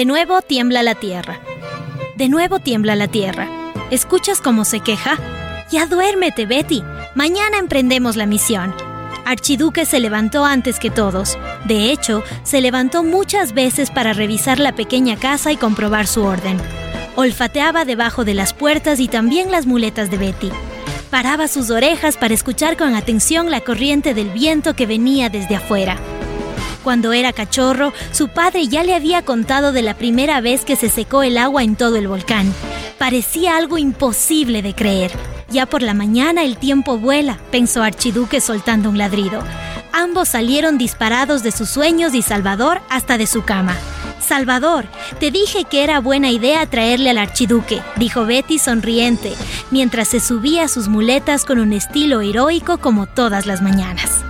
De nuevo tiembla la tierra. De nuevo tiembla la tierra. ¿Escuchas cómo se queja? Ya duérmete, Betty. Mañana emprendemos la misión. Archiduque se levantó antes que todos. De hecho, se levantó muchas veces para revisar la pequeña casa y comprobar su orden. Olfateaba debajo de las puertas y también las muletas de Betty. Paraba sus orejas para escuchar con atención la corriente del viento que venía desde afuera. Cuando era cachorro, su padre ya le había contado de la primera vez que se secó el agua en todo el volcán. Parecía algo imposible de creer. Ya por la mañana el tiempo vuela, pensó Archiduque soltando un ladrido. Ambos salieron disparados de sus sueños y Salvador hasta de su cama. Salvador, te dije que era buena idea traerle al archiduque, dijo Betty sonriente, mientras se subía a sus muletas con un estilo heroico como todas las mañanas.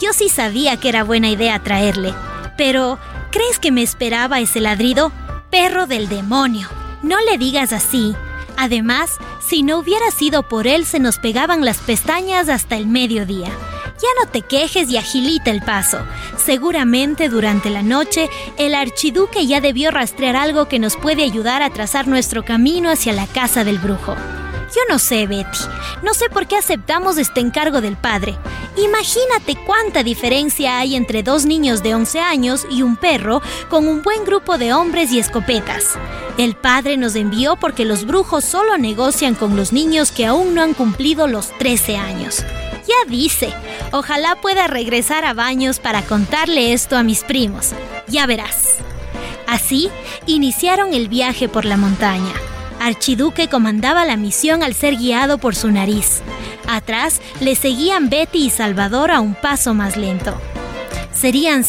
Yo sí sabía que era buena idea traerle, pero ¿crees que me esperaba ese ladrido? Perro del demonio. No le digas así. Además, si no hubiera sido por él, se nos pegaban las pestañas hasta el mediodía. Ya no te quejes y agilita el paso. Seguramente durante la noche el archiduque ya debió rastrear algo que nos puede ayudar a trazar nuestro camino hacia la casa del brujo. Yo no sé, Betty. No sé por qué aceptamos este encargo del padre. Imagínate cuánta diferencia hay entre dos niños de 11 años y un perro con un buen grupo de hombres y escopetas. El padre nos envió porque los brujos solo negocian con los niños que aún no han cumplido los 13 años. Ya dice, ojalá pueda regresar a Baños para contarle esto a mis primos. Ya verás. Así, iniciaron el viaje por la montaña. Archiduque comandaba la misión al ser guiado por su nariz. Atrás le seguían Betty y Salvador a un paso más lento. Serían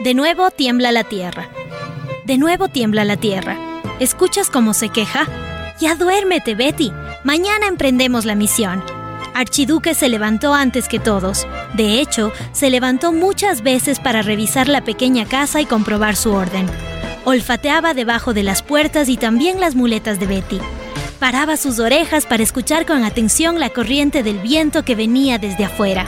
De nuevo tiembla la tierra. De nuevo tiembla la tierra. ¿Escuchas cómo se queja? Ya duérmete, Betty. Mañana emprendemos la misión. Archiduque se levantó antes que todos. De hecho, se levantó muchas veces para revisar la pequeña casa y comprobar su orden. Olfateaba debajo de las puertas y también las muletas de Betty. Paraba sus orejas para escuchar con atención la corriente del viento que venía desde afuera.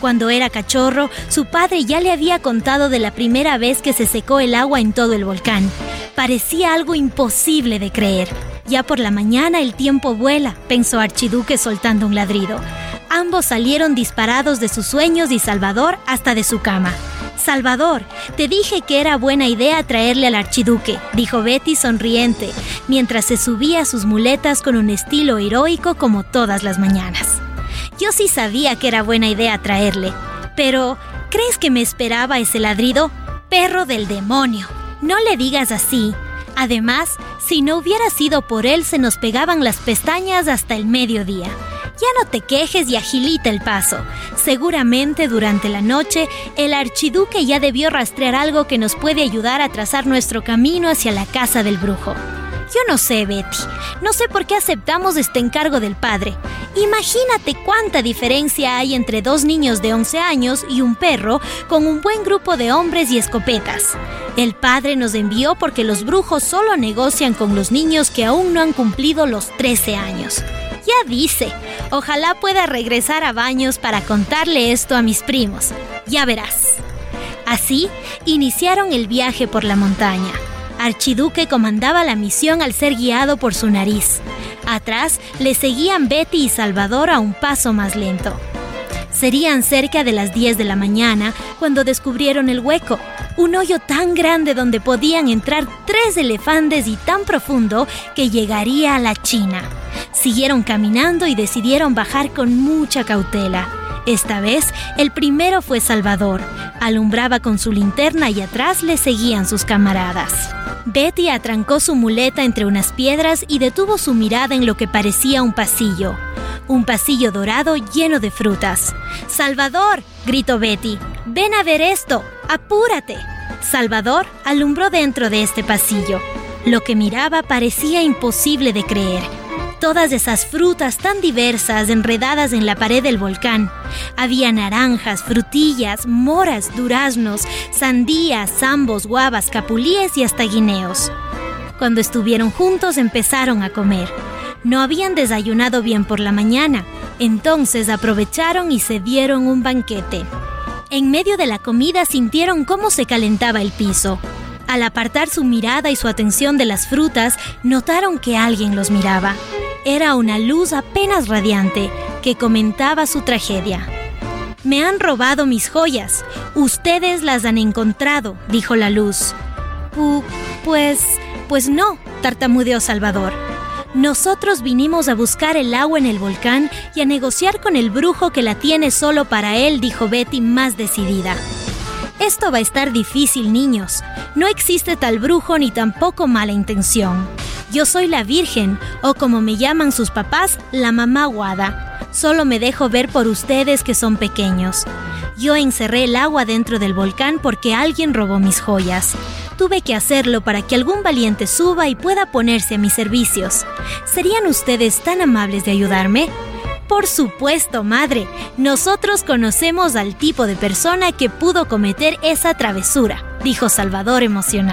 Cuando era cachorro, su padre ya le había contado de la primera vez que se secó el agua en todo el volcán. Parecía algo imposible de creer. Ya por la mañana el tiempo vuela, pensó Archiduque soltando un ladrido. Ambos salieron disparados de sus sueños y Salvador hasta de su cama. Salvador, te dije que era buena idea traerle al archiduque, dijo Betty sonriente, mientras se subía a sus muletas con un estilo heroico como todas las mañanas. Yo sí sabía que era buena idea traerle. Pero, ¿crees que me esperaba ese ladrido? Perro del demonio. No le digas así. Además, si no hubiera sido por él, se nos pegaban las pestañas hasta el mediodía. Ya no te quejes y agilita el paso. Seguramente durante la noche el archiduque ya debió rastrear algo que nos puede ayudar a trazar nuestro camino hacia la casa del brujo. Yo no sé, Betty. No sé por qué aceptamos este encargo del padre. Imagínate cuánta diferencia hay entre dos niños de 11 años y un perro con un buen grupo de hombres y escopetas. El padre nos envió porque los brujos solo negocian con los niños que aún no han cumplido los 13 años. Ya dice, ojalá pueda regresar a Baños para contarle esto a mis primos. Ya verás. Así, iniciaron el viaje por la montaña. Archiduque comandaba la misión al ser guiado por su nariz. Atrás le seguían Betty y Salvador a un paso más lento. Serían cerca de las 10 de la mañana cuando descubrieron el hueco, un hoyo tan grande donde podían entrar tres elefantes y tan profundo que llegaría a la China. Siguieron caminando y decidieron bajar con mucha cautela. Esta vez, el primero fue Salvador. Alumbraba con su linterna y atrás le seguían sus camaradas. Betty atrancó su muleta entre unas piedras y detuvo su mirada en lo que parecía un pasillo. Un pasillo dorado lleno de frutas. ¡Salvador! gritó Betty. ¡Ven a ver esto! ¡Apúrate! Salvador alumbró dentro de este pasillo. Lo que miraba parecía imposible de creer todas esas frutas tan diversas enredadas en la pared del volcán. Había naranjas, frutillas, moras, duraznos, sandías, zambos, guavas, capulíes y hasta guineos. Cuando estuvieron juntos empezaron a comer. No habían desayunado bien por la mañana, Entonces aprovecharon y se dieron un banquete. En medio de la comida sintieron cómo se calentaba el piso. Al apartar su mirada y su atención de las frutas, notaron que alguien los miraba. Era una luz apenas radiante que comentaba su tragedia. Me han robado mis joyas. Ustedes las han encontrado, dijo la luz. pues... pues no, tartamudeó Salvador. Nosotros vinimos a buscar el agua en el volcán y a negociar con el brujo que la tiene solo para él, dijo Betty más decidida. Esto va a estar difícil, niños. No existe tal brujo ni tampoco mala intención. Yo soy la Virgen, o como me llaman sus papás, la mamá guada. Solo me dejo ver por ustedes que son pequeños. Yo encerré el agua dentro del volcán porque alguien robó mis joyas. Tuve que hacerlo para que algún valiente suba y pueda ponerse a mis servicios. ¿Serían ustedes tan amables de ayudarme? Por supuesto, madre. Nosotros conocemos al tipo de persona que pudo cometer esa travesura, dijo Salvador emocionado.